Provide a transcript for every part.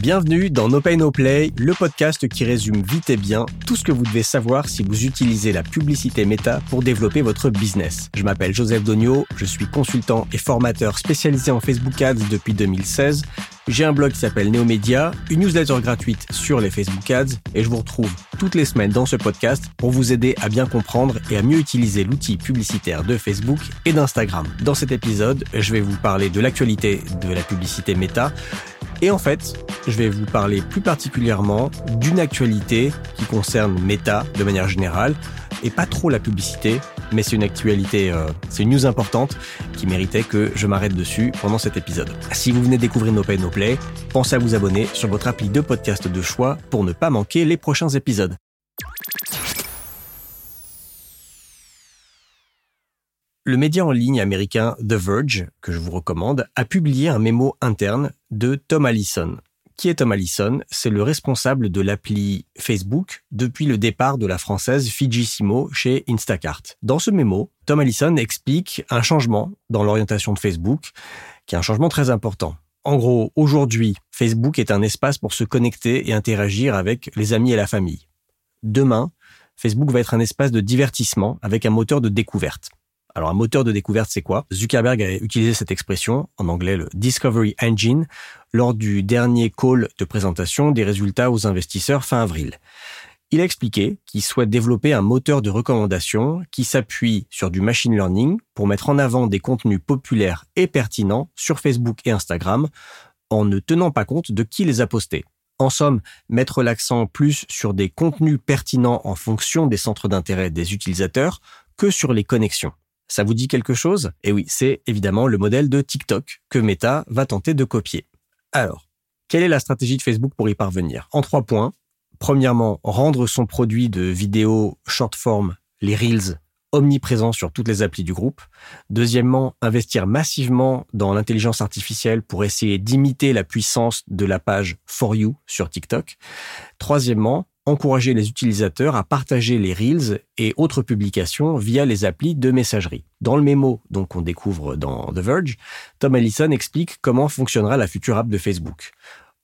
Bienvenue dans No Pay No Play, le podcast qui résume vite et bien tout ce que vous devez savoir si vous utilisez la publicité méta pour développer votre business. Je m'appelle Joseph Dogno, je suis consultant et formateur spécialisé en Facebook Ads depuis 2016. J'ai un blog qui s'appelle Neomedia, une newsletter gratuite sur les Facebook Ads et je vous retrouve toutes les semaines dans ce podcast pour vous aider à bien comprendre et à mieux utiliser l'outil publicitaire de Facebook et d'Instagram. Dans cet épisode, je vais vous parler de l'actualité de la publicité méta et en fait, je vais vous parler plus particulièrement d'une actualité qui concerne Meta de manière générale et pas trop la publicité, mais c'est une actualité, euh, c'est une news importante qui méritait que je m'arrête dessus pendant cet épisode. Si vous venez découvrir No Pay No Play, pensez à vous abonner sur votre appli de podcast de choix pour ne pas manquer les prochains épisodes. Le média en ligne américain The Verge, que je vous recommande, a publié un mémo interne de Tom Allison. Qui est Tom Allison? C'est le responsable de l'appli Facebook depuis le départ de la française Fijissimo chez Instacart. Dans ce mémo, Tom Allison explique un changement dans l'orientation de Facebook, qui est un changement très important. En gros, aujourd'hui, Facebook est un espace pour se connecter et interagir avec les amis et la famille. Demain, Facebook va être un espace de divertissement avec un moteur de découverte. Alors un moteur de découverte, c'est quoi? Zuckerberg a utilisé cette expression, en anglais le Discovery Engine, lors du dernier call de présentation des résultats aux investisseurs fin avril. Il a expliqué qu'il souhaite développer un moteur de recommandation qui s'appuie sur du machine learning pour mettre en avant des contenus populaires et pertinents sur Facebook et Instagram en ne tenant pas compte de qui les a postés. En somme, mettre l'accent plus sur des contenus pertinents en fonction des centres d'intérêt des utilisateurs que sur les connexions. Ça vous dit quelque chose? Eh oui, c'est évidemment le modèle de TikTok que Meta va tenter de copier. Alors, quelle est la stratégie de Facebook pour y parvenir? En trois points. Premièrement, rendre son produit de vidéo short form, les Reels, omniprésent sur toutes les applis du groupe. Deuxièmement, investir massivement dans l'intelligence artificielle pour essayer d'imiter la puissance de la page For You sur TikTok. Troisièmement, encourager les utilisateurs à partager les Reels et autres publications via les applis de messagerie. Dans le mémo donc qu'on découvre dans The Verge, Tom Allison explique comment fonctionnera la future app de Facebook.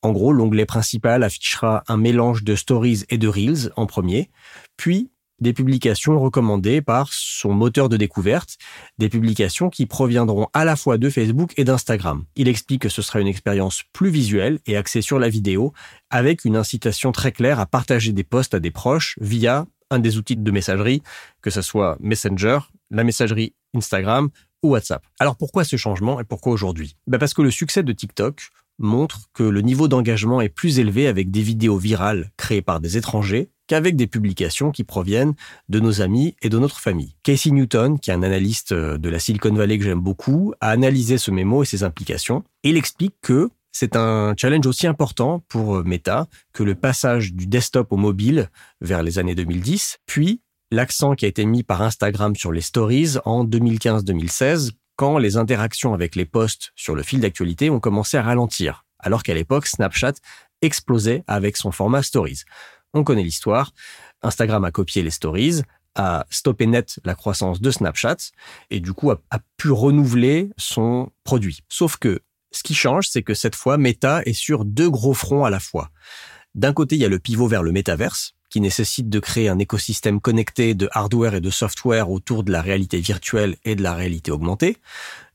En gros, l'onglet principal affichera un mélange de stories et de reels en premier, puis des publications recommandées par son moteur de découverte, des publications qui proviendront à la fois de Facebook et d'Instagram. Il explique que ce sera une expérience plus visuelle et axée sur la vidéo, avec une incitation très claire à partager des posts à des proches via un des outils de messagerie, que ce soit Messenger, la messagerie Instagram ou WhatsApp. Alors pourquoi ce changement et pourquoi aujourd'hui? Ben Parce que le succès de TikTok montre que le niveau d'engagement est plus élevé avec des vidéos virales créées par des étrangers qu'avec des publications qui proviennent de nos amis et de notre famille. Casey Newton, qui est un analyste euh, de la Silicon Valley que j'aime beaucoup, a analysé ce mémo et ses implications. Il explique que c'est un challenge aussi important pour euh, Meta que le passage du desktop au mobile vers les années 2010, puis l'accent qui a été mis par Instagram sur les stories en 2015-2016 quand les interactions avec les posts sur le fil d'actualité ont commencé à ralentir, alors qu'à l'époque, Snapchat explosait avec son format Stories. On connaît l'histoire. Instagram a copié les stories, a stoppé net la croissance de Snapchat et du coup a, pu renouveler son produit. Sauf que ce qui change, c'est que cette fois, Meta est sur deux gros fronts à la fois. D'un côté, il y a le pivot vers le métaverse, qui nécessite de créer un écosystème connecté de hardware et de software autour de la réalité virtuelle et de la réalité augmentée.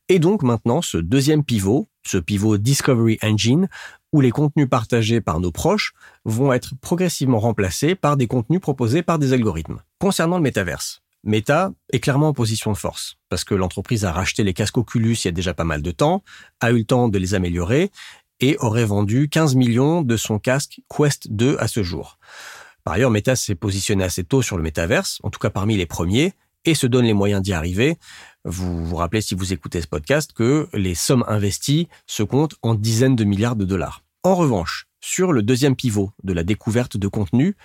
Et donc maintenant, ce deuxième pivot, ce pivot Discovery Engine, où les contenus partagés par nos proches vont être progressivement remplacés par des contenus proposés par des algorithmes. Concernant le métaverse, Meta est clairement en position de force, parce que l'entreprise a racheté les casques Oculus il y a déjà pas mal de temps, a eu le temps de les améliorer, et aurait vendu 15 millions de son casque Quest 2 à ce jour. Par ailleurs, Meta s'est positionné assez tôt sur le métaverse, en tout cas parmi les premiers, et se donne les moyens d'y arriver. Vous vous rappelez, si vous écoutez ce podcast, que les sommes investies se comptent en dizaines de milliards de dollars. En revanche, sur le deuxième pivot de la découverte de contenu,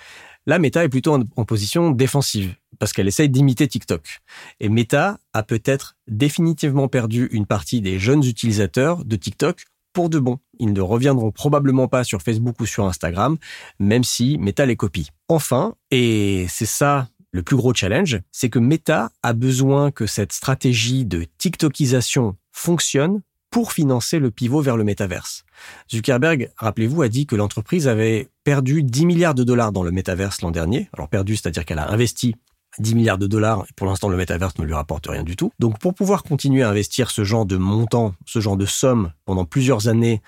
la Meta est plutôt en, position défensive parce qu'elle essaye d'imiter TikTok. Et Meta a peut-être définitivement perdu une partie des jeunes utilisateurs de TikTok pour de bon. Ils ne reviendront probablement pas sur Facebook ou sur Instagram, même si Meta les copie. Enfin, et c'est ça le plus gros challenge, c'est que Meta a besoin que cette stratégie de TikTokisation fonctionne pour financer le pivot vers le métaverse. Zuckerberg, rappelez-vous, a dit que l'entreprise avait perdu 10 milliards de dollars dans le métaverse l'an dernier. Alors perdu, c'est-à-dire qu'elle a investi 10 milliards de dollars. Et pour l'instant, le métaverse ne lui rapporte rien du tout. Donc, pour pouvoir continuer à investir ce genre de montant, ce genre de somme pendant plusieurs années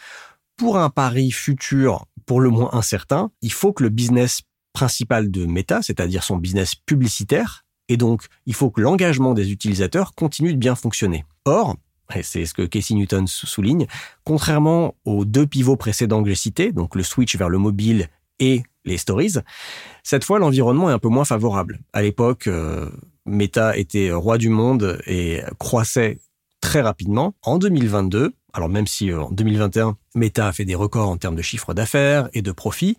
pour un pari futur pour le moins incertain, il faut que le business principal de Meta, c'est-à-dire son business publicitaire, et donc il faut que l'engagement des utilisateurs continue de bien fonctionner. Or, et c'est ce que Casey Newton souligne, contrairement aux deux pivots précédents que j'ai cités, donc le switch vers le mobile et les stories. Cette fois, l'environnement est un peu moins favorable. À l'époque, euh, Meta était roi du monde et croissait très rapidement. En 2022, alors même si euh, en 2021, Meta a fait des records en termes de chiffre d'affaires et de profit,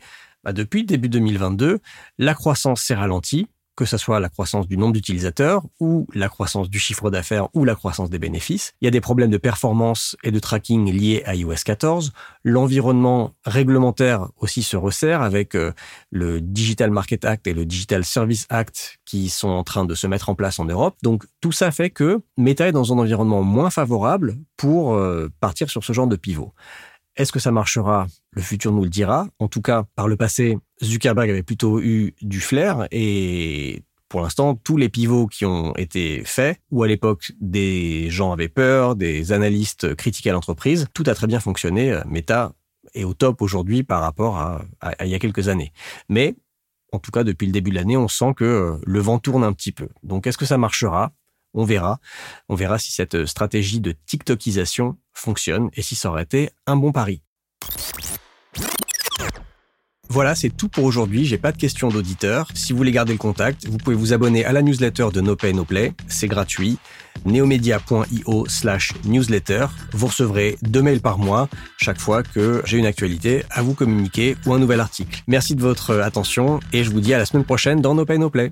bah depuis début 2022, la croissance s'est ralentie que ce soit la croissance du nombre d'utilisateurs ou la croissance du chiffre d'affaires ou la croissance des bénéfices. Il y a des problèmes de performance et de tracking liés à iOS 14. L'environnement réglementaire aussi se resserre avec euh, le Digital Market Act et le Digital Service Act qui sont en train de se mettre en place en Europe. Donc tout ça fait que Meta est dans un environnement moins favorable pour euh, partir sur ce genre de pivot. Est-ce que ça marchera? Le futur nous le dira. En tout cas, par le passé, Zuckerberg avait plutôt eu du flair et pour l'instant, tous les pivots qui ont été faits, où à l'époque des gens avaient peur, des analystes critiquaient l'entreprise, tout a très bien fonctionné. Meta est au top aujourd'hui par rapport à, à, il y a quelques années. Mais en tout cas, depuis le début de l'année, on sent que le vent tourne un petit peu. Donc, est-ce que ça marchera? On verra. Si cette stratégie de TikTokisation fonctionne et si ça aurait été un bon pari. Voilà, c'est tout pour aujourd'hui. J'ai pas de questions d'auditeurs. Si vous voulez garder le contact, vous pouvez vous abonner à la newsletter de No Pay No Play. C'est gratuit. neomedia.io slash newsletter. Vous recevrez deux mails par mois chaque fois que j'ai une actualité à vous communiquer ou un nouvel article. Merci de votre attention et je vous dis à la semaine prochaine dans No Pay No Play.